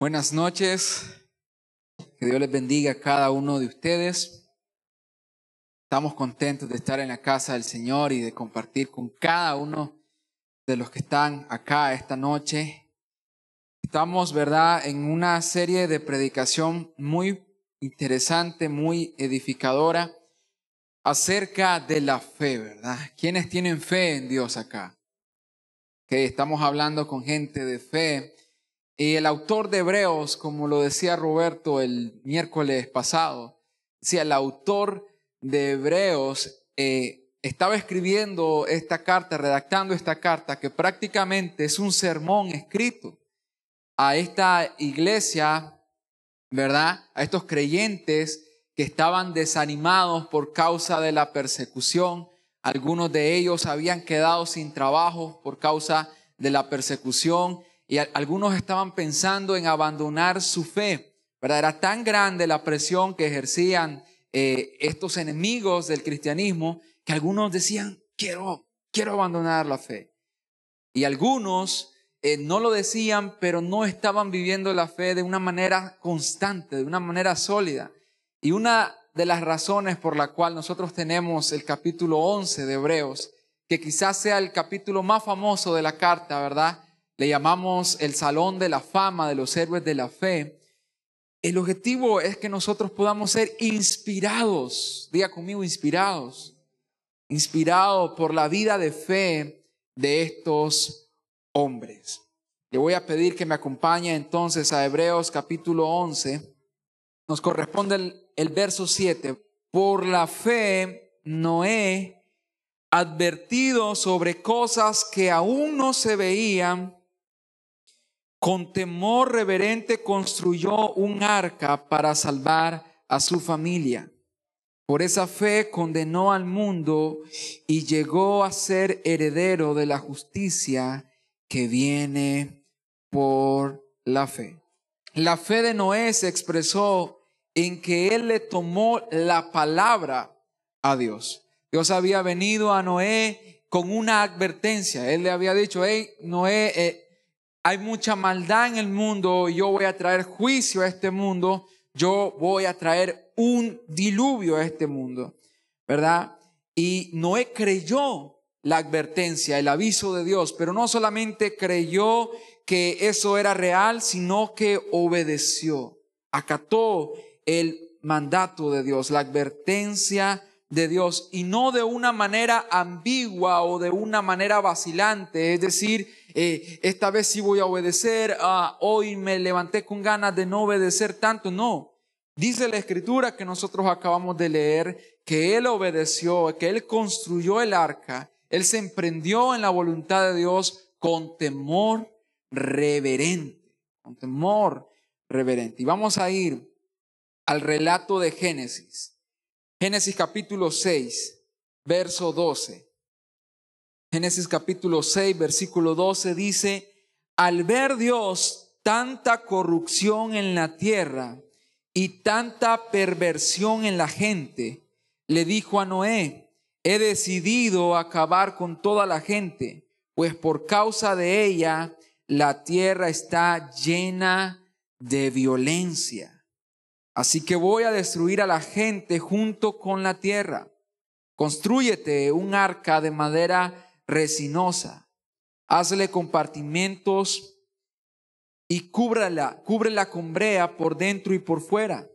Buenas noches. Que Dios les bendiga a cada uno de ustedes. Estamos contentos de estar en la casa del Señor y de compartir con cada uno de los que están acá esta noche. Estamos, ¿verdad?, en una serie de predicación muy interesante, muy edificadora acerca de la fe, ¿verdad? ¿Quiénes tienen fe en Dios acá? Que estamos hablando con gente de fe. Y el autor de Hebreos, como lo decía Roberto el miércoles pasado, decía, el autor de Hebreos eh, estaba escribiendo esta carta, redactando esta carta, que prácticamente es un sermón escrito a esta iglesia, ¿verdad? A estos creyentes que estaban desanimados por causa de la persecución. Algunos de ellos habían quedado sin trabajo por causa de la persecución y algunos estaban pensando en abandonar su fe. ¿verdad? Era tan grande la presión que ejercían eh, estos enemigos del cristianismo que algunos decían, quiero, quiero abandonar la fe. Y algunos eh, no lo decían, pero no estaban viviendo la fe de una manera constante, de una manera sólida. Y una de las razones por la cual nosotros tenemos el capítulo 11 de Hebreos, que quizás sea el capítulo más famoso de la carta, ¿verdad? Le llamamos el Salón de la Fama de los Héroes de la Fe. El objetivo es que nosotros podamos ser inspirados, diga conmigo, inspirados, inspirados por la vida de fe de estos hombres. Le voy a pedir que me acompañe entonces a Hebreos capítulo 11. Nos corresponde el, verso 7. Por la fe, Noé, advertido sobre cosas que aún no se veían, con temor reverente construyó un arca para salvar a su familia. Por esa fe condenó al mundo y llegó a ser heredero de la justicia que viene por la fe. La fe de Noé se expresó en que él le tomó la palabra a Dios. Dios había venido a Noé con una advertencia. Él le había dicho, hey, Noé, eh, hay mucha maldad en el mundo, yo voy a traer juicio a este mundo, yo voy a traer un diluvio a este mundo, ¿verdad? Y Noé creyó la advertencia, el aviso de Dios, pero no solamente creyó que eso era real, sino que obedeció, acató el mandato de Dios, la advertencia de Dios, y no de una manera ambigua o de una manera vacilante, es decir, eh, esta vez sí voy a obedecer, ah, hoy me levanté con ganas de no obedecer tanto. No, dice la escritura que nosotros acabamos de leer que él obedeció, que él construyó el arca, él se emprendió en la voluntad de Dios con temor reverente, con temor reverente. Y vamos a ir al relato de Génesis. Génesis capítulo 6, verso 12. Génesis capítulo 6, versículo 12 dice, al ver Dios tanta corrupción en la tierra y tanta perversión en la gente, le dijo a Noé, he decidido acabar con toda la gente, pues por causa de ella la tierra está llena de violencia. Así que voy a destruir a la gente junto con la tierra. Construyete un arca de madera resinosa. Hazle compartimentos y cúbrala, cúbrela con brea por dentro y por fuera.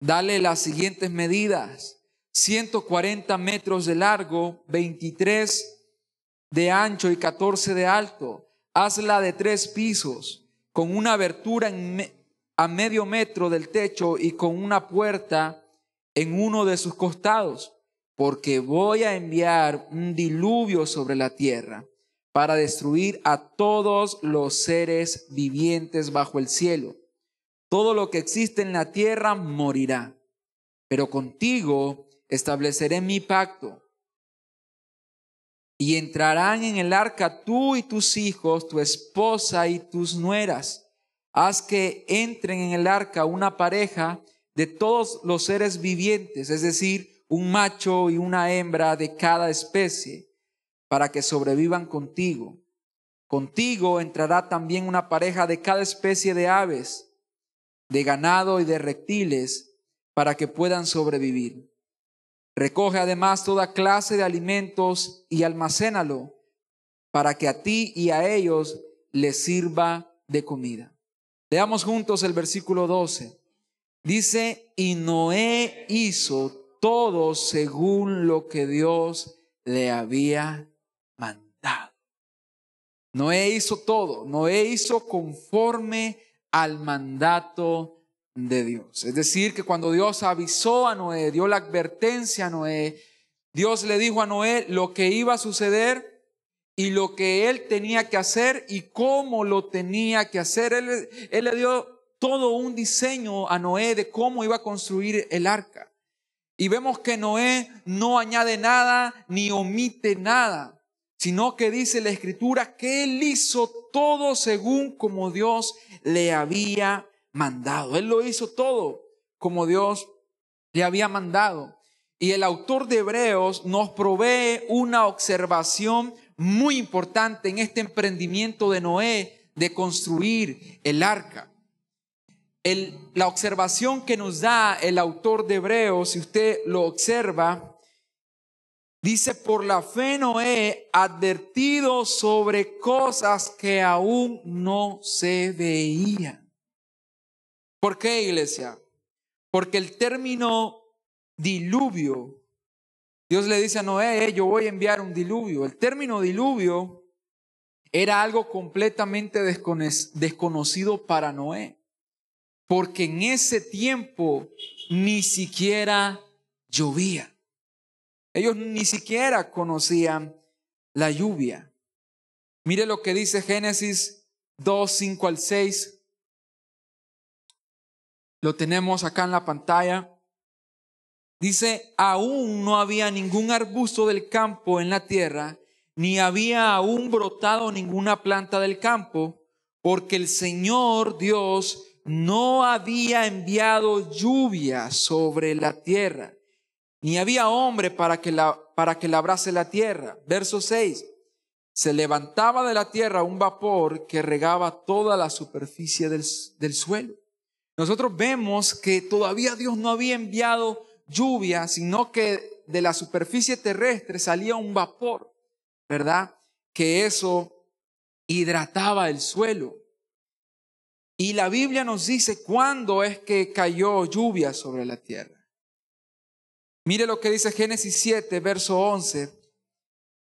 Dale las siguientes medidas. 140 metros de largo, 23 de ancho y 14 de alto. Hazla de tres pisos, con una abertura a medio metro del techo y con una puerta en uno de sus costados porque voy a enviar un diluvio sobre la tierra para destruir a todos los seres vivientes bajo el cielo. Todo lo que existe en la tierra morirá, pero contigo estableceré mi pacto. Y entrarán en el arca tú y tus hijos, tu esposa y tus nueras. Haz que entren en el arca una pareja de todos los seres vivientes, es decir, un macho y una hembra de cada especie, para que sobrevivan contigo. Contigo entrará también una pareja de cada especie de aves, de ganado y de reptiles para que puedan sobrevivir. Recoge además toda clase de alimentos y almacénalo para que a ti y a ellos les sirva de comida. Leamos juntos el versículo 12. Dice, y Noé hizo todo según lo que Dios le había mandado. Noé hizo todo, Noé hizo conforme al mandato de Dios. Es decir, que cuando Dios avisó a Noé, dio la advertencia a Noé, Dios le dijo a Noé lo que iba a suceder y lo que él tenía que hacer y cómo lo tenía que hacer. Él, le dio todo un diseño a Noé de cómo iba a construir el arca. Y vemos que Noé no añade nada ni omite nada, sino que dice la escritura que él hizo todo según como Dios le había mandado. Él lo hizo todo como Dios le había mandado. Y el autor de Hebreos nos provee una observación muy importante en este emprendimiento de Noé de construir el arca. la observación que nos da el autor de Hebreos, si usted lo observa, dice, por la fe Noé advertido sobre cosas que aún no se veían. ¿Por qué, iglesia? Porque el término diluvio, Dios le dice a Noé, yo voy a enviar un diluvio. El término diluvio era algo completamente desconocido para Noé, porque en ese tiempo ni siquiera llovía. Ellos ni siquiera conocían la lluvia. Mire lo que dice Génesis 2, 5 al 6. Lo tenemos acá en la pantalla. Dice, aún no había ningún arbusto del campo en la tierra, ni había aún brotado ninguna planta del campo, porque el Señor Dios no había enviado lluvia sobre la tierra, ni había hombre para que, la, para que labrase la tierra. Verso 6. Se levantaba de la tierra un vapor que regaba toda la superficie del, del suelo nosotros vemos que todavía Dios no había enviado lluvia, sino que de la superficie terrestre salía un vapor, ¿verdad? Que eso hidrataba el suelo. Y la Biblia nos dice cuándo es que cayó lluvia sobre la tierra. Mire lo que dice Génesis 7, verso 11.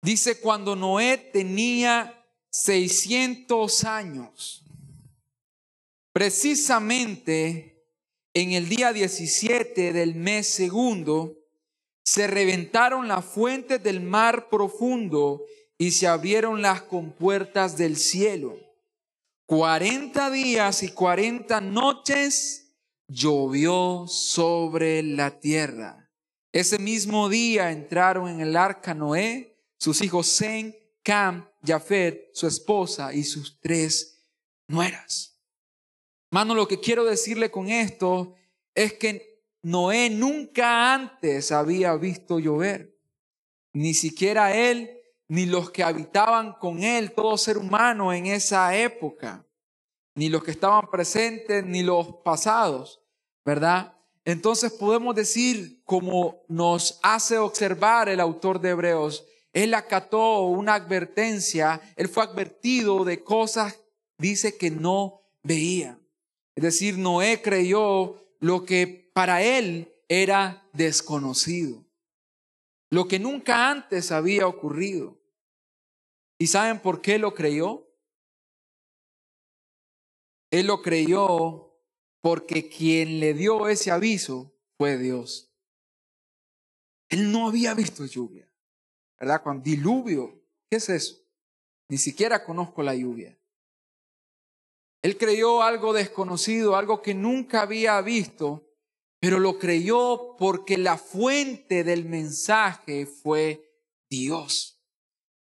Dice, cuando Noé tenía 600 años, Precisamente en el día 17 del mes segundo, se reventaron las fuentes del mar profundo y se abrieron las compuertas del cielo. Cuarenta días y cuarenta noches llovió sobre la tierra. Ese mismo día entraron en el arca Noé, sus hijos Zen, Cam, Jafet, su esposa y sus tres nueras. Mano, lo que quiero decirle con esto es que Noé nunca antes había visto llover. Ni siquiera él, ni los que habitaban con él, todo ser humano en esa época, ni los que estaban presentes, ni los pasados, ¿verdad? Entonces podemos decir, como nos hace observar el autor de Hebreos, él acató una advertencia, él fue advertido de cosas, dice que no veía. Es decir, Noé creyó lo que para él era desconocido, lo que nunca antes había ocurrido. ¿Y saben por qué lo creyó? Él lo creyó porque quien le dio ese aviso fue Dios. Él no había visto lluvia, ¿verdad? Con diluvio, ¿qué es eso? Ni siquiera conozco la lluvia. Él creyó algo desconocido, algo que nunca había visto, pero lo creyó porque la fuente del mensaje fue Dios.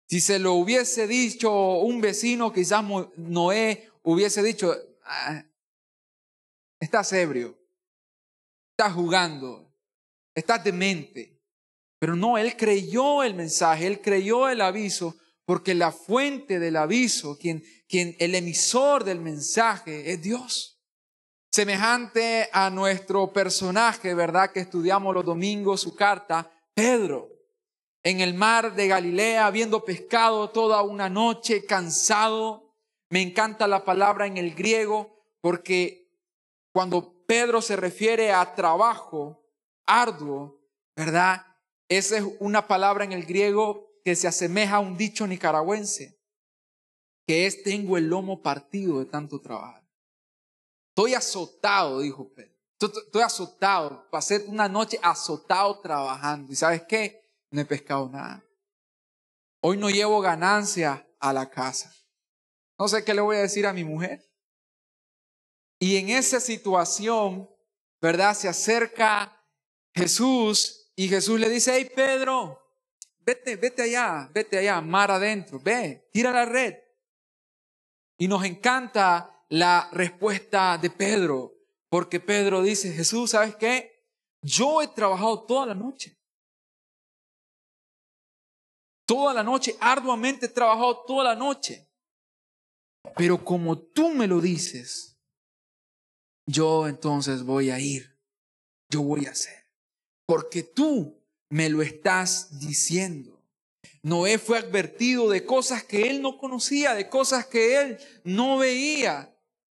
Si se lo hubiese dicho un vecino, quizás Noé hubiese dicho, ah, estás ebrio, estás jugando, estás demente. Pero no, él creyó el mensaje, él creyó el aviso porque la fuente del aviso, quien, quien el emisor del mensaje es Dios. semejante a nuestro personaje, ¿verdad? Que estudiamos los domingos su carta, Pedro, en el mar de Galilea, habiendo pescado toda una noche, cansado. Me encanta la palabra en el griego porque cuando Pedro se refiere a trabajo arduo, ¿verdad? Esa es una palabra en el griego que se asemeja a un dicho nicaragüense, que es tengo el lomo partido de tanto trabajar. Estoy azotado, dijo Pedro. Estoy azotado. Pasé una noche azotado trabajando. ¿Y sabes qué? No he pescado nada. Hoy no llevo ganancia a la casa. No sé qué le voy a decir a mi mujer. Y en esa situación, ¿verdad? Se acerca Jesús y Jesús le dice, hey Pedro, vete, vete allá, vete allá, mar adentro, ve, tira la red. Y nos encanta la respuesta de Pedro, porque Pedro dice, Jesús, ¿sabes qué? Yo he trabajado toda la noche. Toda la noche, arduamente he trabajado toda la noche. Pero como tú me lo dices, yo entonces voy a ir. Yo voy a hacer. Porque tú me lo estás diciendo. Noé fue advertido de cosas que él no conocía, de cosas que él no veía.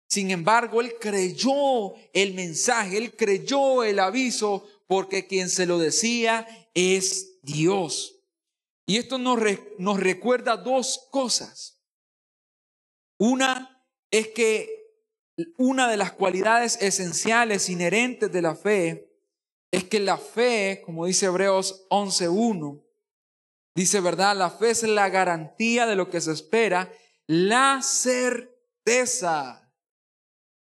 Sin embargo, él creyó el mensaje, él creyó el aviso, porque quien se lo decía es Dios. Y esto nos, recuerda dos cosas. Una es que una de las cualidades esenciales inherentes de la fe es que la fe, como dice Hebreos 11.1, dice, ¿verdad? La fe es la garantía de lo que se espera, la certeza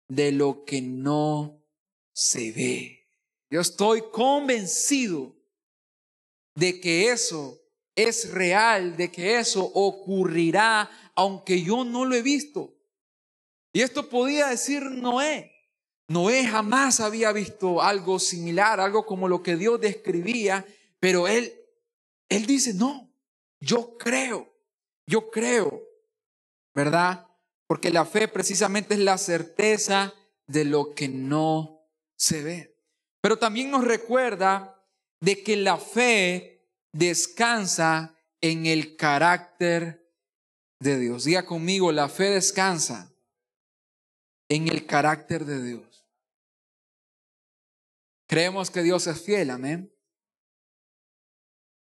de lo que no se ve. Yo estoy convencido de que eso es real, de que eso ocurrirá, aunque yo no lo he visto. Y esto podía decir Noé. Noé jamás había visto algo similar, algo como lo que Dios describía, pero él, él dice, no, yo creo, yo creo, ¿verdad? Porque la fe precisamente es la certeza de lo que no se ve. Pero también nos recuerda de que la fe descansa en el carácter de Dios. Diga conmigo, la fe descansa en el carácter de Dios. Creemos que Dios es fiel, amén.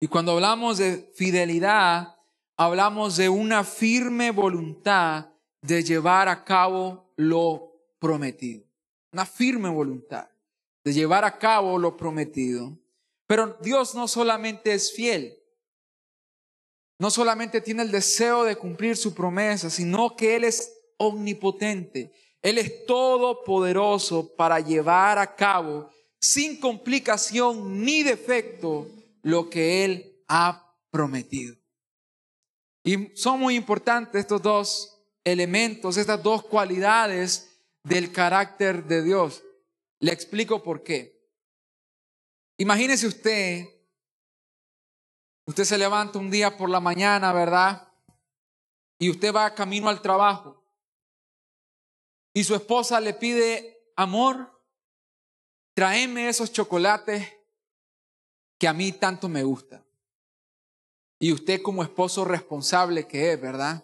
Y cuando hablamos de fidelidad, hablamos de una firme voluntad de llevar a cabo lo prometido. Una firme voluntad de llevar a cabo lo prometido. Pero Dios no solamente es fiel, no solamente tiene el deseo de cumplir su promesa, sino que Él es omnipotente. Él es todopoderoso para llevar a cabo sin complicación ni defecto lo que Él ha prometido. Y son muy importantes estos dos elementos, estas dos cualidades del carácter de Dios. Le explico por qué. Imagínese usted, usted se levanta un día por la mañana, ¿verdad? Y usted va camino al trabajo. Y su esposa le pide, amor, tráeme esos chocolates que a mí tanto me gustan. Y usted como esposo responsable que es, ¿verdad?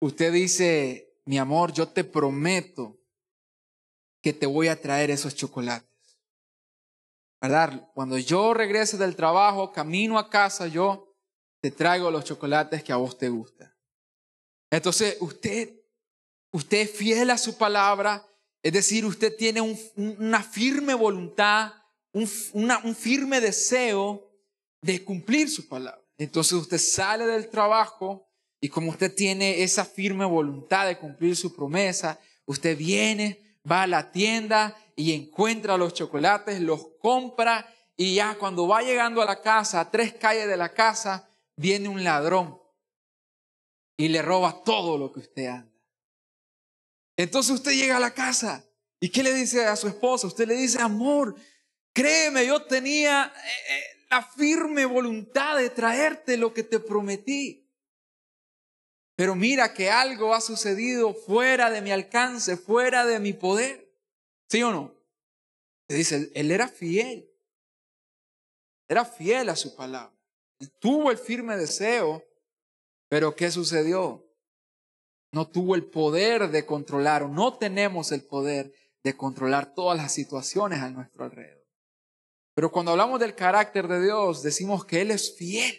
usted dice, mi amor, yo te prometo que te voy a traer esos chocolates. ¿Verdad? Cuando yo regrese del trabajo, camino a casa, yo te traigo los chocolates que a vos te gustan. Entonces, usted, usted es fiel a su palabra, es decir, usted tiene una firme voluntad, un, firme deseo de cumplir su palabra. Entonces usted sale del trabajo y como usted tiene esa firme voluntad de cumplir su promesa, usted viene, va a la tienda y encuentra los chocolates, los compra y ya cuando va llegando a la casa, a tres calles de la casa, viene un ladrón y le roba todo lo que usted anda. Entonces usted llega a la casa y ¿qué le dice a su esposa? Usted le dice, amor, créeme, yo tenía eh, eh, la firme voluntad de traerte lo que te prometí. Pero mira que algo ha sucedido fuera de mi alcance, fuera de mi poder. ¿Sí o no? Se dice, él era fiel. Era fiel a su palabra. Tuvo el firme deseo, pero ¿qué sucedió? No tuvo el poder de controlar o no tenemos el poder de controlar todas las situaciones a nuestro alrededor. Pero cuando hablamos del carácter de Dios, decimos que Él es fiel.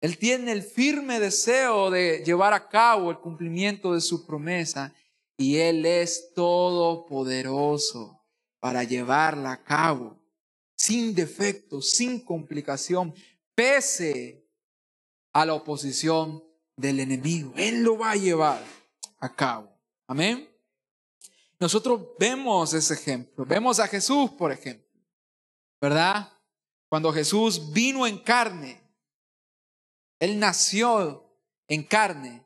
Él tiene el firme deseo de llevar a cabo el cumplimiento de su promesa y Él es todopoderoso para llevarla a cabo sin defecto, sin complicación, pese a la oposición del enemigo. Él lo va a llevar a cabo. Amén. Nosotros vemos ese ejemplo. Vemos a Jesús, por ejemplo. ¿Verdad? Cuando Jesús vino en carne, Él nació en carne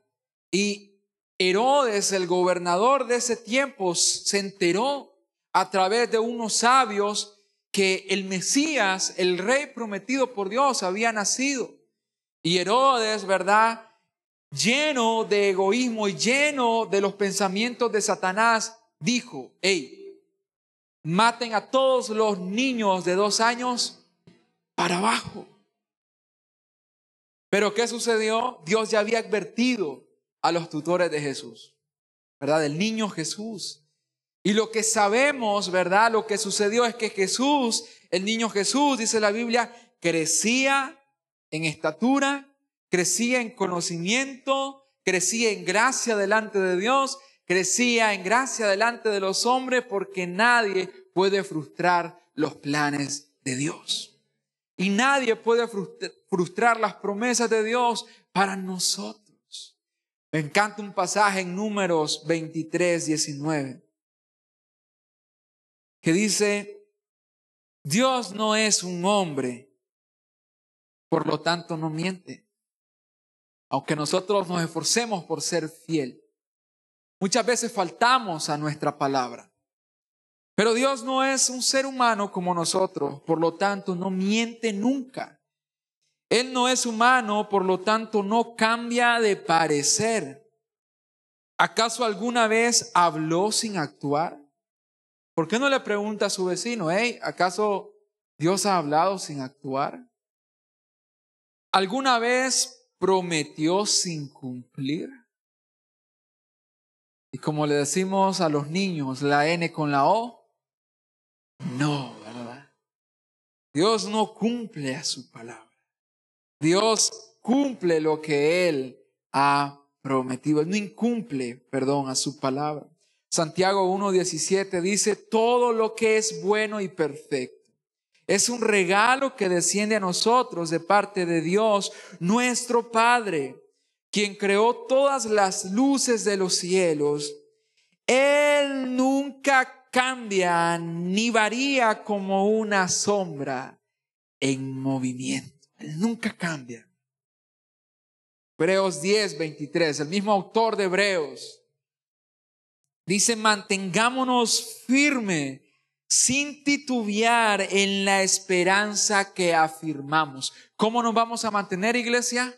y Herodes, el gobernador de ese tiempo, se enteró a través de unos sabios que el Mesías, el rey prometido por Dios, había nacido. Y Herodes, ¿verdad? Lleno de egoísmo y lleno de los pensamientos de Satanás, dijo, hey, maten a todos los niños de dos años para abajo. Pero ¿qué sucedió? Dios ya había advertido a los tutores de Jesús, ¿verdad? Del niño Jesús. Y lo que sabemos, ¿verdad? Lo que sucedió es que Jesús, el niño Jesús, dice la Biblia, crecía en estatura, crecía en conocimiento, crecía en gracia delante de Dios, crecía en gracia delante de los hombres, porque nadie puede frustrar los planes de Dios. Y nadie puede frustrar las promesas de Dios para nosotros. Me encanta un pasaje en números 23, 19 que dice, Dios no es un hombre, por lo tanto no miente. Aunque nosotros nos esforcemos por ser fiel, muchas veces faltamos a nuestra palabra. Pero Dios no es un ser humano como nosotros, por lo tanto no miente nunca. Él no es humano, por lo tanto no cambia de parecer. ¿Acaso alguna vez habló sin actuar? ¿Por qué no le pregunta a su vecino, hey, ¿acaso Dios ha hablado sin actuar? ¿Alguna vez prometió sin cumplir? Y como le decimos a los niños, la N con la O, no, ¿verdad? Dios no cumple a su palabra. Dios cumple lo que Él ha prometido. No incumple, perdón, a su palabra. Santiago 1.17 dice, todo lo que es bueno y perfecto es un regalo que desciende a nosotros de parte de Dios, nuestro Padre, quien creó todas las luces de los cielos. Él nunca cambia ni varía como una sombra en movimiento. Él nunca cambia. Hebreos 10, 23, el mismo autor de Hebreos Dice, mantengámonos firme sin titubear en la esperanza que afirmamos. ¿Cómo nos vamos a mantener, iglesia?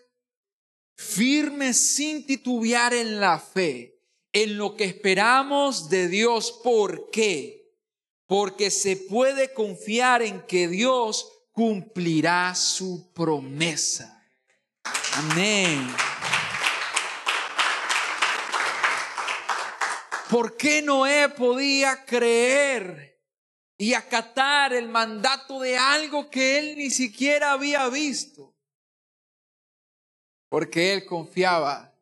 Firme sin titubear en la fe, en lo que esperamos de Dios. ¿Por qué? Porque se puede confiar en que Dios cumplirá su promesa. Amén. ¿Por qué Noé podía creer y acatar el mandato de algo que él ni siquiera había visto? Porque él confiaba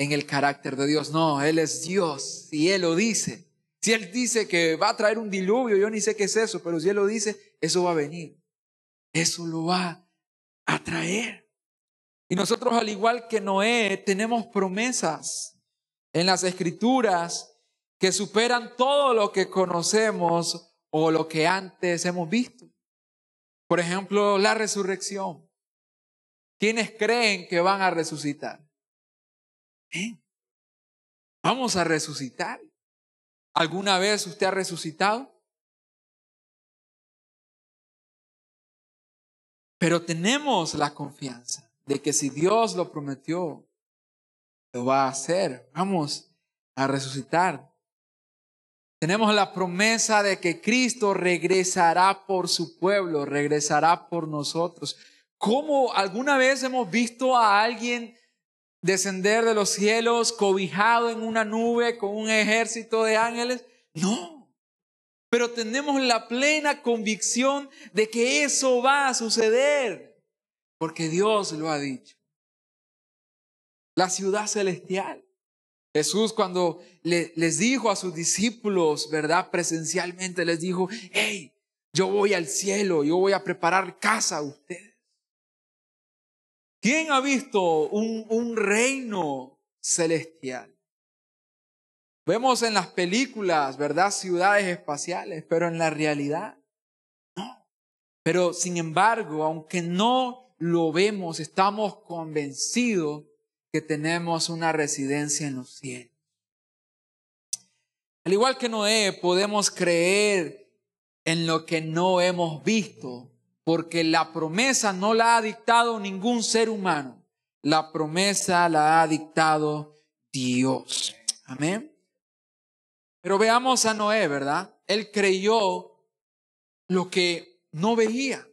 en el carácter de Dios. No, Él es Dios y Él lo dice. Si Él dice que va a traer un diluvio, yo ni sé qué es eso, pero si Él lo dice, eso va a venir. Eso lo va a traer. Y nosotros, al igual que Noé, tenemos promesas en las escrituras que superan todo lo que conocemos o lo que antes hemos visto. Por ejemplo, la resurrección. ¿Quiénes creen que van a resucitar? Vamos a resucitar. ¿Alguna vez usted ha resucitado? Pero tenemos la confianza de que si Dios lo prometió, lo va a hacer. Vamos a resucitar. Tenemos la promesa de que Cristo regresará por su pueblo, regresará por nosotros. ¿Cómo alguna vez hemos visto a alguien descender de los cielos cobijado en una nube con un ejército de ángeles? No. Pero tenemos la plena convicción de que eso va a suceder, porque Dios lo ha dicho. La ciudad celestial. Jesús cuando les dijo a sus discípulos, ¿verdad? Presencialmente les dijo, hey, yo voy al cielo, yo voy a preparar casa a ustedes. ¿Quién ha visto un, reino celestial? Vemos en las películas, ¿verdad? Ciudades espaciales, pero en la realidad, no. Pero sin embargo, aunque no lo vemos, estamos convencidos que tenemos una residencia en los cielos. Al igual que Noé, podemos creer en lo que no hemos visto porque la promesa no la ha dictado ningún ser humano, la promesa la ha dictado Dios. Amén. Pero veamos a Noé, ¿verdad? Él creyó lo que no veía.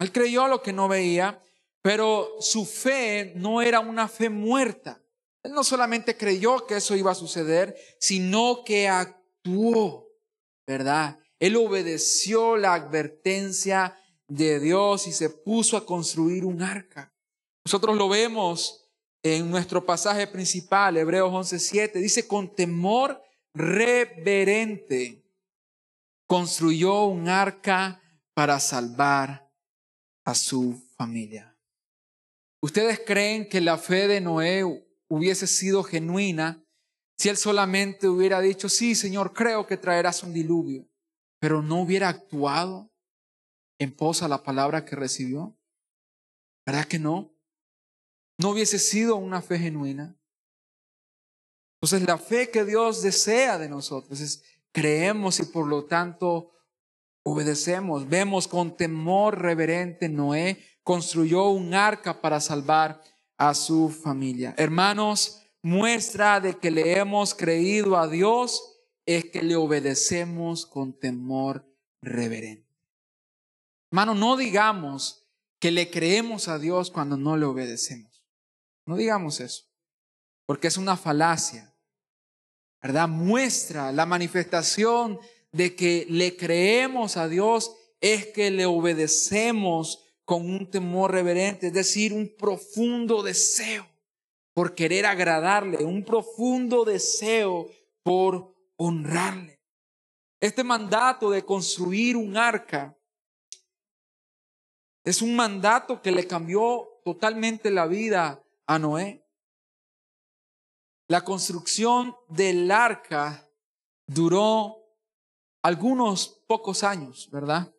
Él creyó lo que no veía, pero su fe no era una fe muerta. Él no solamente creyó que eso iba a suceder, sino que actuó, ¿verdad? Él obedeció la advertencia de Dios y se puso a construir un arca. Nosotros lo vemos en nuestro pasaje principal, Hebreos 11:7, dice, con temor reverente construyó un arca para salvar a su familia. ¿Ustedes creen que la fe de Noé hubiese sido genuina si él solamente hubiera dicho, sí, Señor, creo que traerás un diluvio, pero no hubiera actuado? En pos la palabra que recibió? ¿Verdad que no? No hubiese sido una fe genuina. Entonces la fe que Dios desea de nosotros es creemos y por lo tanto obedecemos. Vemos con temor reverente Noé construyó un arca para salvar a su familia. Hermanos, muestra de que le hemos creído a Dios es que le obedecemos con temor reverente. Hermano, no digamos que le creemos a Dios cuando no le obedecemos. No digamos eso, porque es una falacia. ¿Verdad? Muestra la manifestación de que le creemos a Dios es que le obedecemos con un temor reverente, es decir, un profundo deseo por querer agradarle, un profundo deseo por honrarle. Este mandato de construir un arca es un mandato que le cambió totalmente la vida a Noé. La construcción del arca duró algunos pocos años, ¿verdad?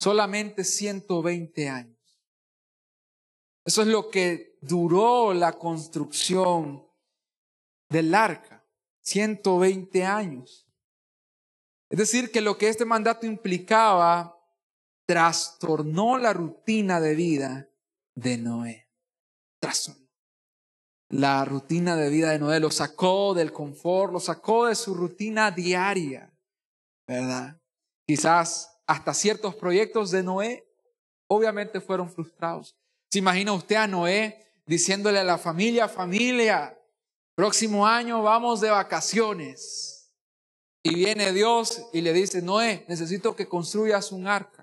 Solamente 120 años. Eso es lo que duró la construcción del arca, 120 años. Es decir, que lo que este mandato implicaba trastornó la rutina de vida de Noé. Trastornó. La rutina de vida de Noé lo sacó del confort, lo sacó de su rutina diaria, ¿verdad? Quizás hasta ciertos proyectos de Noé obviamente fueron frustrados. ¿Se imagina usted a Noé diciéndole a la familia, familia, próximo año vamos de vacaciones? Y viene Dios y le dice, Noé, necesito que construyas un arca.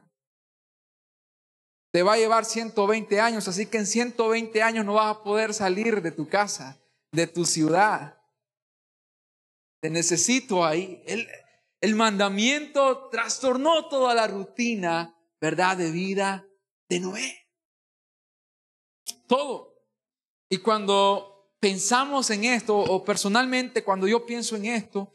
Te va a llevar 120 años, así que en 120 años no vas a poder salir de tu casa, de tu ciudad. Te necesito ahí. El, el mandamiento trastornó toda la rutina, ¿verdad?, de vida de Noé. Todo. Y cuando pensamos en esto, o personalmente cuando yo pienso en esto,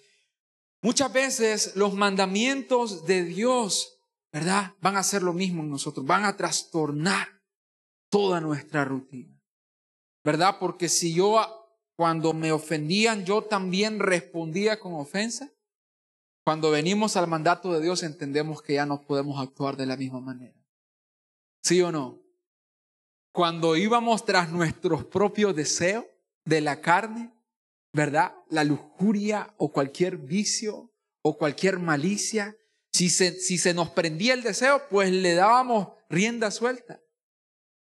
muchas veces los mandamientos de Dios ¿verdad? Van a hacer lo mismo en nosotros, van a trastornar toda nuestra rutina, ¿verdad? Porque si yo cuando me ofendían, yo también respondía con ofensa, cuando venimos al mandato de Dios entendemos que ya no podemos actuar de la misma manera. ¿Sí o no? Cuando íbamos tras nuestros propios deseos de la carne, ¿verdad? La lujuria o cualquier vicio o cualquier malicia. Si se, si se nos prendía el deseo, pues le dábamos rienda suelta.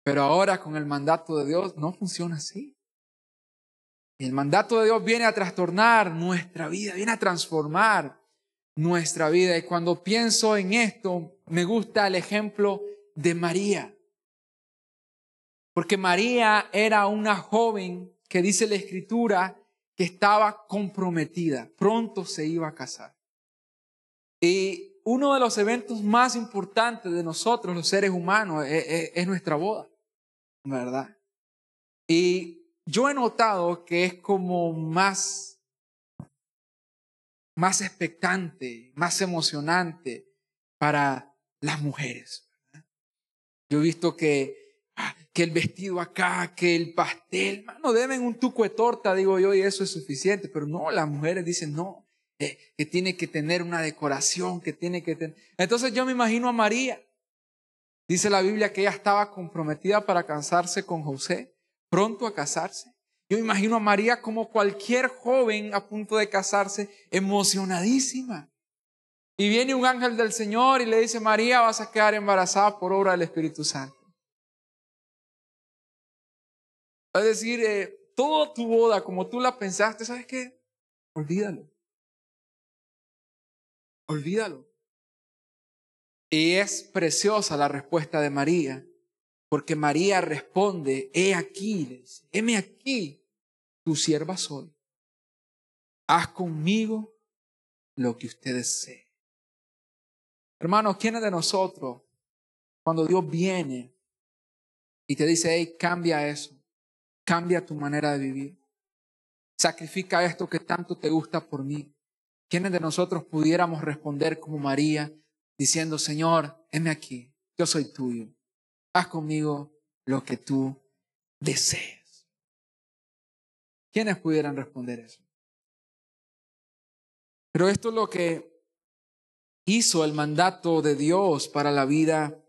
Pero ahora con el mandato de Dios no funciona así. El mandato de Dios viene a trastornar nuestra vida, viene a transformar nuestra vida. Y cuando pienso en esto, me gusta el ejemplo de María. Porque María era una joven que dice la escritura que estaba comprometida, pronto se iba a casar. Y uno de los eventos más importantes de nosotros, los seres humanos, es, es, es nuestra boda, ¿verdad? Y yo he notado que es como más, más expectante, más emocionante para las mujeres. Yo he visto que, ah, que el vestido acá, que el pastel, no deben un tuco de torta, digo yo, y eso es suficiente, pero no, las mujeres dicen no, eh, que tiene que tener una decoración, que tiene que tener... Entonces yo me imagino a María. Dice la Biblia que ella estaba comprometida para casarse con José pronto a casarse. Yo imagino a María como cualquier joven a punto de casarse, emocionadísima. Y viene un ángel del Señor y le dice, María, vas a quedar embarazada por obra del Espíritu Santo. Es decir, eh, toda tu boda como tú la pensaste, ¿sabes qué? Olvídalo. Olvídalo. Y es preciosa la respuesta de María. Porque María responde, he aquí, heme aquí, tu sierva soy. Haz conmigo lo que usted desee. Hermanos, ¿quiénes de nosotros, cuando Dios viene y te dice, hey, cambia eso, cambia tu manera de vivir, sacrifica esto que tanto te gusta por mí? ¿Quiénes de nosotros pudiéramos responder como María, diciendo, Señor, heme aquí, yo soy tuyo? haz conmigo lo que tú desees. ¿Quiénes pudieran responder eso? Pero esto es lo que hizo el mandato de Dios para la vida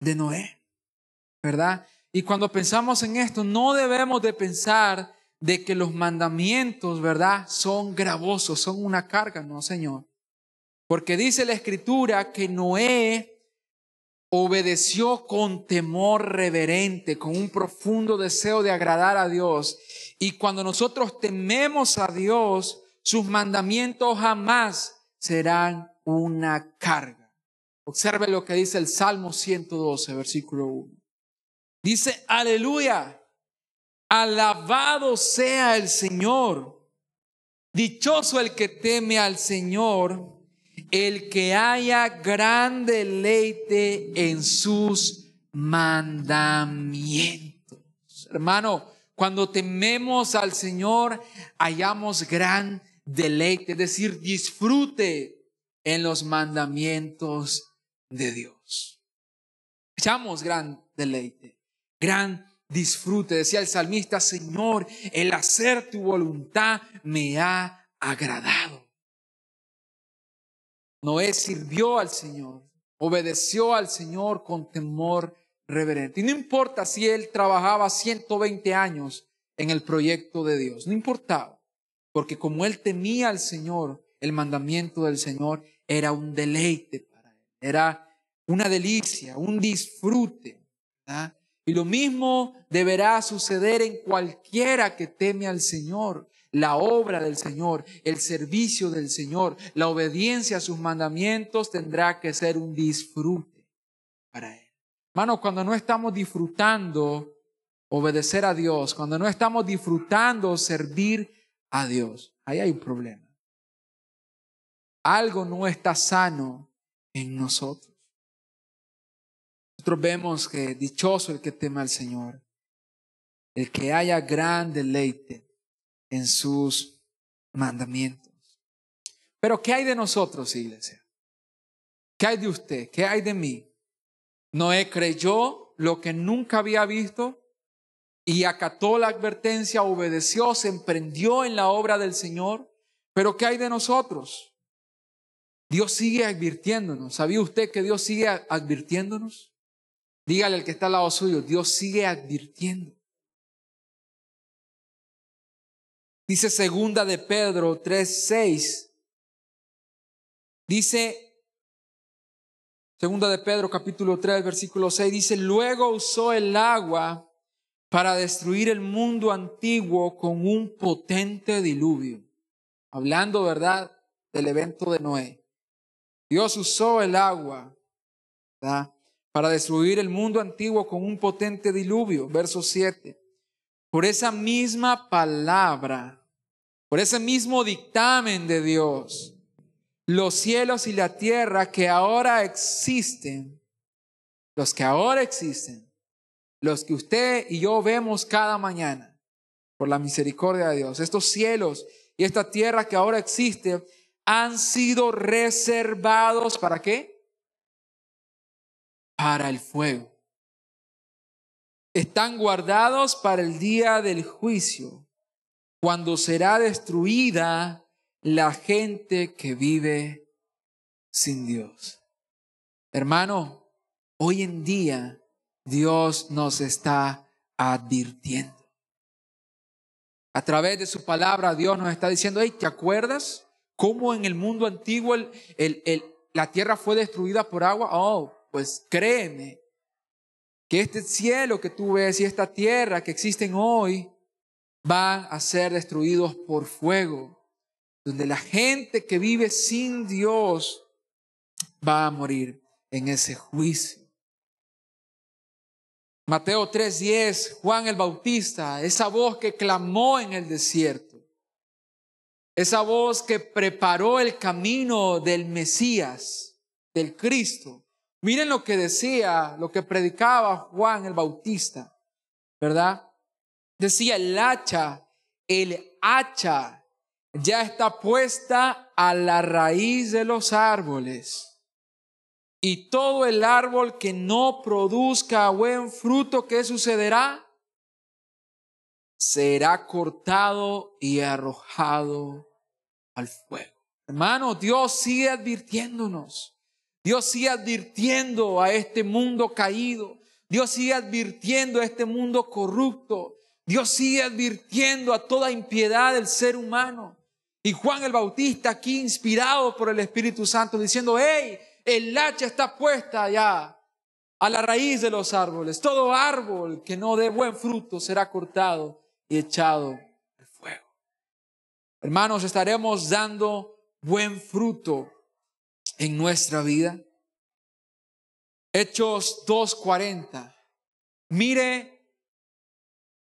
de Noé, ¿verdad? Y cuando pensamos en esto, no debemos de pensar de que los mandamientos, ¿verdad? Son gravosos, son una carga, no, Señor. Porque dice la escritura que Noé obedeció con temor reverente, con un profundo deseo de agradar a Dios. Y cuando nosotros tememos a Dios, sus mandamientos jamás serán una carga. Observe lo que dice el Salmo 112, versículo 1. Dice, aleluya, alabado sea el Señor. Dichoso el que teme al Señor el que haya gran deleite en sus mandamientos. Hermano, cuando tememos al Señor, hallamos gran deleite, es decir, disfrute en los mandamientos de Dios. Hallamos gran deleite, gran disfrute. Decía el salmista, Señor, el hacer tu voluntad me ha agradado. Noé sirvió al Señor, obedeció al Señor con temor reverente. Y no importa si él trabajaba 120 años en el proyecto de Dios, no importaba, porque como él temía al Señor, el mandamiento del Señor era un deleite para él, era una delicia, un disfrute. Y lo mismo deberá suceder en cualquiera que teme al Señor la obra del Señor, el servicio del Señor, la obediencia a sus mandamientos tendrá que ser un disfrute para Él. Hermano, cuando no estamos disfrutando obedecer a Dios, cuando no estamos disfrutando servir a Dios, ahí hay un problema. Algo no está sano en nosotros. Vemos que dichoso el que teme al Señor, el que haya gran deleite en sus mandamientos. Pero ¿qué hay de nosotros, iglesia? ¿Qué hay de usted? ¿Qué hay de mí? Noé creyó lo que nunca había visto y acató la advertencia, obedeció, se emprendió en la obra del Señor. Pero ¿qué hay de nosotros? Dios sigue advirtiéndonos. ¿Sabía usted que Dios sigue advirtiéndonos? Dígale al que está al lado suyo, Dios sigue advirtiendo. Dice segunda de Pedro 3:6 Dice, segunda de Pedro capítulo 3, versículo 6, dice, luego usó el agua para destruir el mundo antiguo con un potente diluvio. Hablando, ¿verdad?, del evento de Noé. Dios usó el agua ¿verdad? Para destruir el mundo antiguo con un potente diluvio. Verso 7. Por esa misma palabra, por ese mismo dictamen de Dios, los cielos y la tierra que ahora existen, los que ahora existen, los que usted y yo vemos cada mañana, por la misericordia de Dios, estos cielos y esta tierra que ahora existe, han sido reservados para qué? Para el fuego. Están guardados para el día del juicio, cuando será destruida la gente que vive sin Dios. Hermano, hoy en día Dios nos está advirtiendo. A través de su palabra Dios nos está diciendo, hey, ¿te acuerdas cómo en el mundo antiguo la tierra fue destruida por agua? Oh, pues créeme que este cielo que tú ves y esta tierra que existen hoy van a ser destruidos por fuego, donde la gente que vive sin Dios va a morir en ese juicio. Mateo 3:10, Juan el Bautista, esa voz que clamó en el desierto, esa voz que preparó el camino del Mesías, del Cristo. Miren lo que decía, lo que predicaba Juan el Bautista, ¿verdad? Decía, el hacha, el hacha ya está puesta a la raíz de los árboles y todo el árbol que no produzca buen fruto, ¿qué sucederá? Será cortado y arrojado al fuego. Hermano, Dios sigue advirtiéndonos. Dios sigue advirtiendo a este mundo caído. Dios sigue advirtiendo a este mundo corrupto. Dios sigue advirtiendo a toda impiedad del ser humano. Y Juan el Bautista aquí inspirado por el Espíritu Santo diciendo, hey, el hacha está puesta ya a la raíz de los árboles. Todo árbol que no dé buen fruto será cortado y echado al fuego. Hermanos, estaremos dando buen fruto en nuestra vida. Hechos 2.40. Mire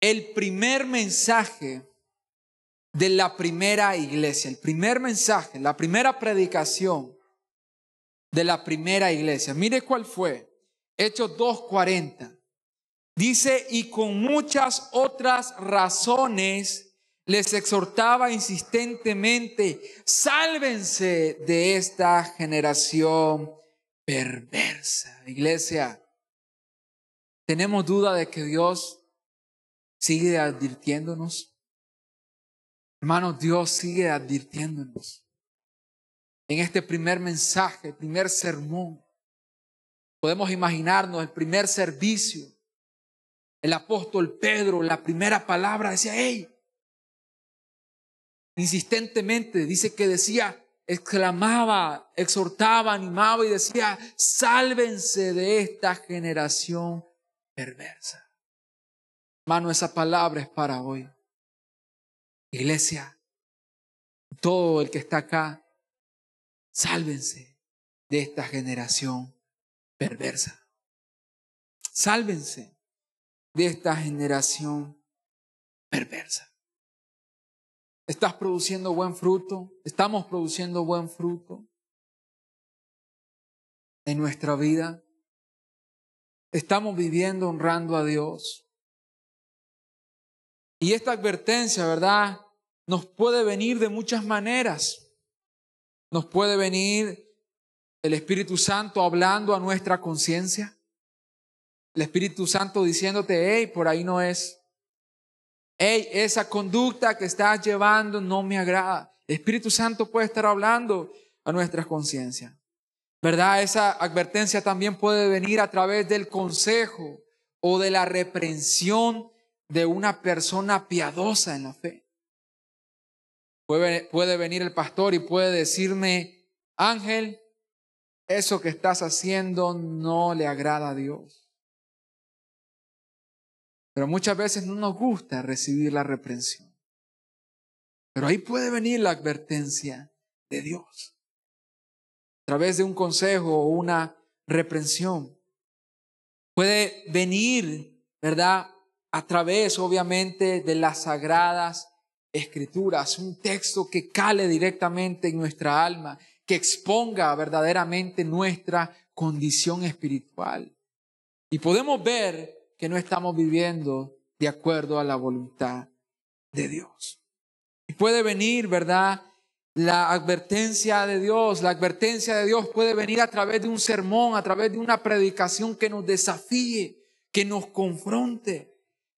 el primer mensaje de la primera iglesia, el primer mensaje, la primera predicación de la primera iglesia. Mire cuál fue. Hechos 2.40. Dice, y con muchas otras razones les exhortaba insistentemente, sálvense de esta generación perversa. Iglesia, ¿tenemos duda de que Dios sigue advirtiéndonos? Hermanos, Dios sigue advirtiéndonos en este primer mensaje, el primer sermón. Podemos imaginarnos el primer servicio. El apóstol Pedro, la primera palabra, decía, hey, insistentemente, dice que decía, exclamaba, exhortaba, animaba y decía, sálvense de esta generación perversa. Hermano, esa palabra es para hoy. Iglesia, todo el que está acá, Sálvense de esta generación perversa. Sálvense de esta generación perversa. ¿Estás produciendo buen fruto? ¿Estamos produciendo buen fruto en nuestra vida? ¿Estamos viviendo honrando a Dios? Y esta advertencia, ¿verdad? Nos puede venir de muchas maneras nos puede venir el Espíritu Santo hablando a nuestra conciencia. El Espíritu Santo diciéndote, hey, por ahí no es. Hey, esa conducta que estás llevando no me agrada. El Espíritu Santo puede estar hablando a nuestra conciencia. ¿Verdad? Esa advertencia también puede venir a través del consejo o de la reprensión de una persona piadosa en la fe. Puede, venir el pastor y puede decirme, Ángel, eso que estás haciendo no le agrada a Dios. Pero muchas veces no nos gusta recibir la reprensión. Pero ahí puede venir la advertencia de Dios. A través de un consejo o una reprensión. Puede venir, ¿verdad? A través, obviamente, de las sagradas escrituras. Un texto que cale directamente en nuestra alma, que exponga verdaderamente nuestra condición espiritual. Y podemos ver que no estamos viviendo de acuerdo a la voluntad de Dios. Y puede venir, ¿verdad? La advertencia de Dios, la advertencia de Dios puede venir a través de un sermón, a través de una predicación que nos desafíe, que nos confronte.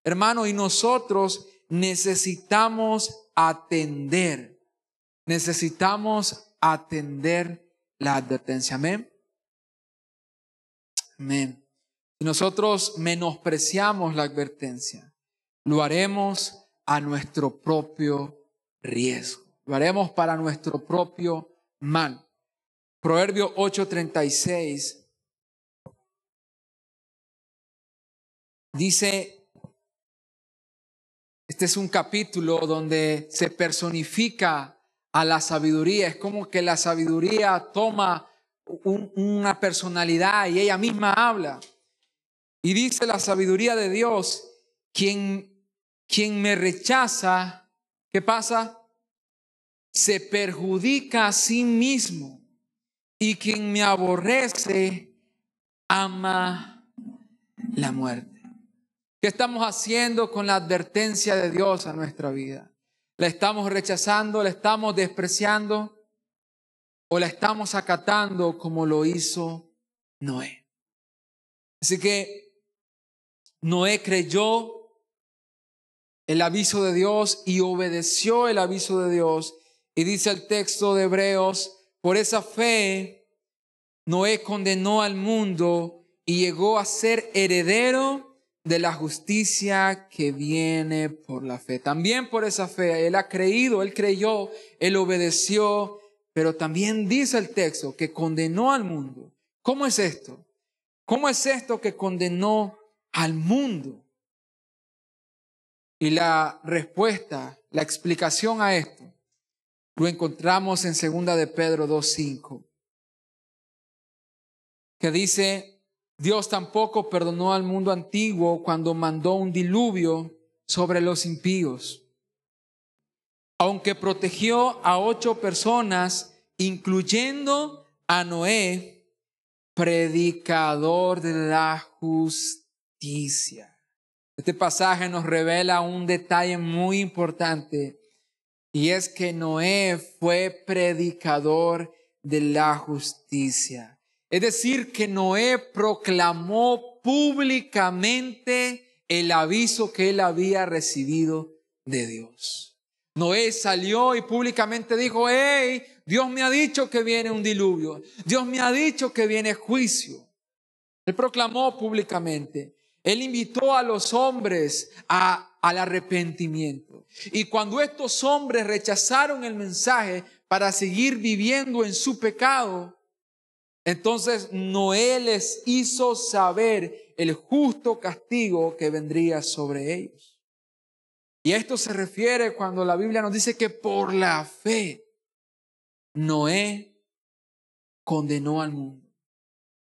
Hermano, y nosotros necesitamos atender, necesitamos atender la advertencia. Amén. Amén. Nosotros menospreciamos la advertencia, lo haremos a nuestro propio riesgo. Lo haremos para nuestro propio mal. Proverbio 8:36 dice, este es un capítulo donde se personifica a la sabiduría. Es como que la sabiduría toma una personalidad y ella misma habla. Y dice la sabiduría de Dios, quien, quien me rechaza, ¿qué pasa? Se perjudica a sí mismo. Y quien me aborrece, ama la muerte. ¿Qué estamos haciendo con la advertencia de Dios a nuestra vida? ¿La estamos rechazando? ¿La estamos despreciando? ¿O la estamos acatando como lo hizo Noé? Así que Noé creyó el aviso de Dios y obedeció el aviso de Dios. Y dice el texto de Hebreos, por esa fe, Noé condenó al mundo y llegó a ser heredero de la justicia que viene por la fe. También por esa fe, él ha creído, él creyó, él obedeció, pero también dice el texto que condenó al mundo. ¿Cómo es esto? ¿Cómo es esto que condenó al mundo. Y la respuesta, la explicación a esto, lo encontramos en segunda de Pedro 2.5, que dice, Dios tampoco perdonó al mundo antiguo cuando mandó un diluvio sobre los impíos, aunque protegió a ocho personas, incluyendo a Noé, predicador de la justicia este pasaje nos revela un detalle muy importante y es que Noé fue predicador de la justicia. Es decir, que Noé proclamó públicamente el aviso que él había recibido de Dios. Noé salió y públicamente dijo, hey, Dios me ha dicho que viene un diluvio, Dios me ha dicho que viene juicio. Él proclamó públicamente. Él invitó a los hombres al arrepentimiento. Y cuando estos hombres rechazaron el mensaje para seguir viviendo en su pecado, entonces Noé les hizo saber el justo castigo que vendría sobre ellos. Y esto se refiere cuando la Biblia nos dice que por la fe Noé condenó al mundo.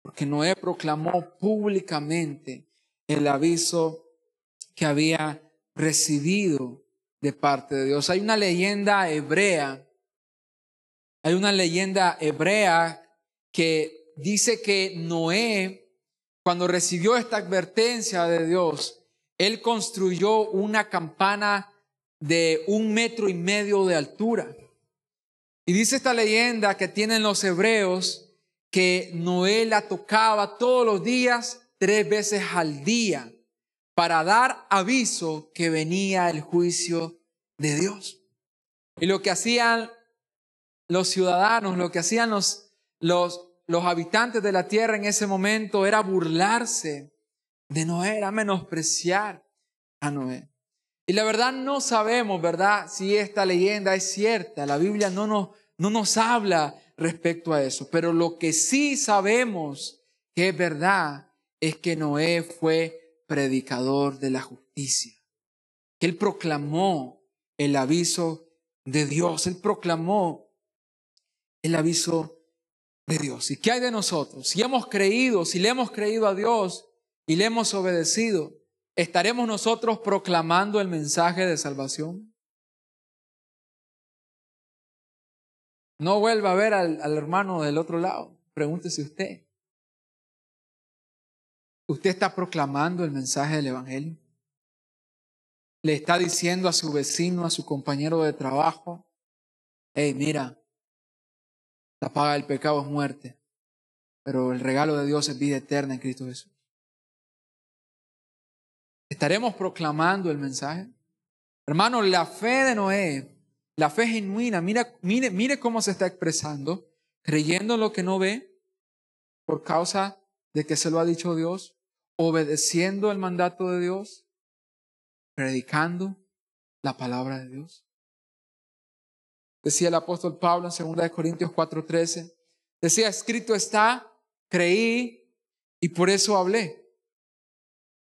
Porque Noé proclamó públicamente el aviso que había recibido de parte de Dios. Hay una leyenda hebrea, hay una leyenda hebrea que dice que Noé, cuando recibió esta advertencia de Dios, él construyó una campana de un metro y medio de altura. Y dice esta leyenda que tienen los hebreos que Noé la tocaba todos los días tres veces al día para dar aviso que venía el juicio de Dios. Y lo que hacían los ciudadanos, lo que hacían los, los, habitantes de la tierra en ese momento era burlarse de Noé, era menospreciar a Noé. Y la verdad no sabemos, ¿verdad? Si esta leyenda es cierta. La Biblia no nos, no nos habla respecto a eso. Pero lo que sí sabemos que es verdad es que Noé fue predicador de la justicia. Que él proclamó el aviso de Dios. Él proclamó el aviso de Dios. ¿Y qué hay de nosotros? Si hemos creído, si le hemos creído a Dios y le hemos obedecido, ¿estaremos nosotros proclamando el mensaje de salvación? No vuelva a ver al, al hermano del otro lado. Pregúntese usted. ¿Usted está proclamando el mensaje del Evangelio? ¿Le está diciendo a su vecino, a su compañero de trabajo, hey, mira, la paga del pecado es muerte, pero el regalo de Dios es vida eterna en Cristo Jesús? ¿Estaremos proclamando el mensaje? Hermano, la fe de Noé, la fe genuina, mira, mire, mire cómo se está expresando, creyendo en lo que no ve por causa de que se lo ha dicho Dios, obedeciendo el mandato de Dios, predicando la palabra de Dios. Decía el apóstol Pablo en 2 Corintios 4:13, decía, escrito está, creí y por eso hablé.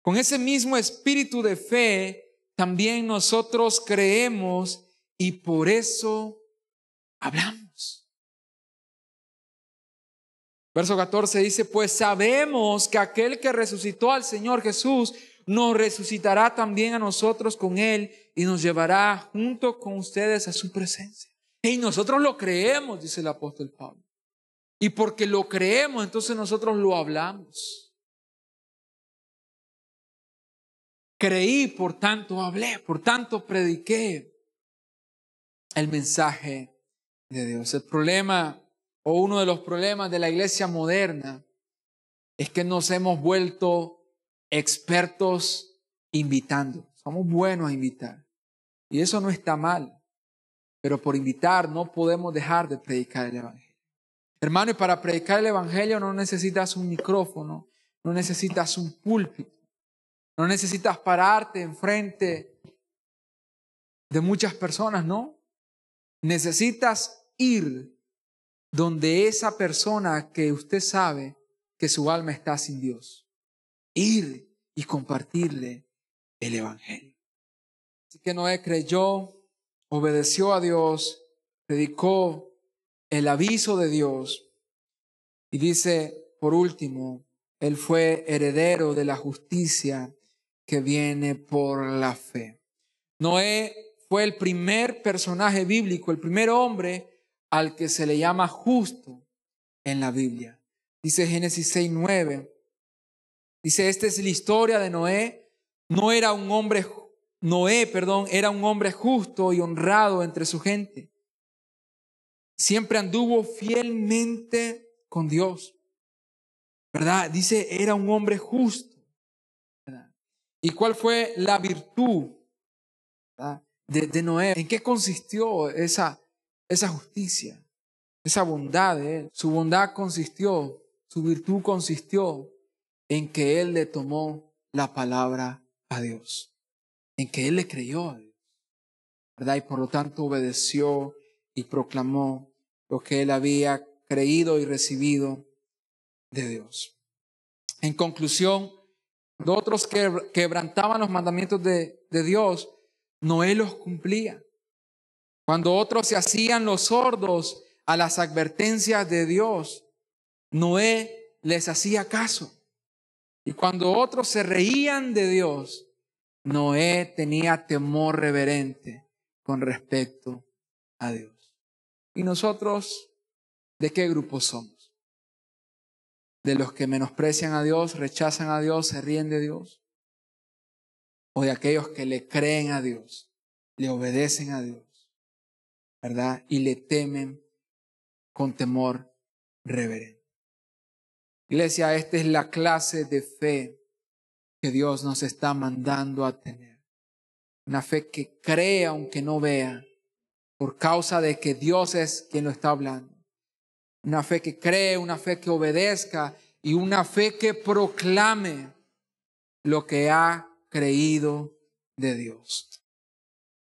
Con ese mismo espíritu de fe, también nosotros creemos y por eso hablamos. Verso 14 dice, pues sabemos que aquel que resucitó al Señor Jesús nos resucitará también a nosotros con Él y nos llevará junto con ustedes a su presencia. Y nosotros lo creemos, dice el apóstol Pablo. Y porque lo creemos, entonces nosotros lo hablamos. Creí, por tanto hablé, por tanto prediqué el mensaje de Dios. El problema o uno de los problemas de la iglesia moderna es que nos hemos vuelto expertos invitando. Somos buenos a invitar. Y eso no está mal. Pero por invitar no podemos dejar de predicar el Evangelio. Hermano, y para predicar el Evangelio no necesitas un micrófono, no necesitas un púlpito. No necesitas pararte enfrente de muchas personas, ¿no? Necesitas ir donde esa persona que usted sabe que su alma está sin Dios. Ir y compartirle el Evangelio. Así que Noé creyó, obedeció a Dios, predicó el aviso de Dios y dice, por último, él fue heredero de la justicia que viene por la fe. Noé fue el primer personaje bíblico, el primer hombre al que se le llama justo en la Biblia. Dice Génesis 6:9. Dice, esta es la historia de Noé. No era un hombre Noé, perdón, era un hombre justo y honrado entre su gente. Siempre anduvo fielmente con Dios. ¿Verdad? Dice, era un hombre justo. ¿Y cuál fue la virtud de, Noé? ¿En qué consistió esa, esa justicia, esa bondad de él? Su bondad consistió, su virtud consistió en que él le tomó la palabra a Dios, en que él le creyó a Dios, ¿verdad? Y por lo tanto obedeció y proclamó lo que él había creído y recibido de Dios. En conclusión, cuando otros quebrantaban los mandamientos de, de Dios, Noé los cumplía. Cuando otros se hacían los sordos a las advertencias de Dios, Noé les hacía caso. Y cuando otros se reían de Dios, Noé tenía temor reverente con respecto a Dios. ¿Y nosotros de qué grupo somos? de los que menosprecian a Dios, rechazan a Dios, se ríen de Dios? ¿O de aquellos que le creen a Dios, le obedecen a Dios, ¿verdad? Y le temen con temor reverente. Iglesia, esta es la clase de fe que Dios nos está mandando a tener. Una fe que cree aunque no vea, por causa de que Dios es quien lo está hablando una fe que cree, una fe que obedezca y una fe que proclame lo que ha creído de Dios.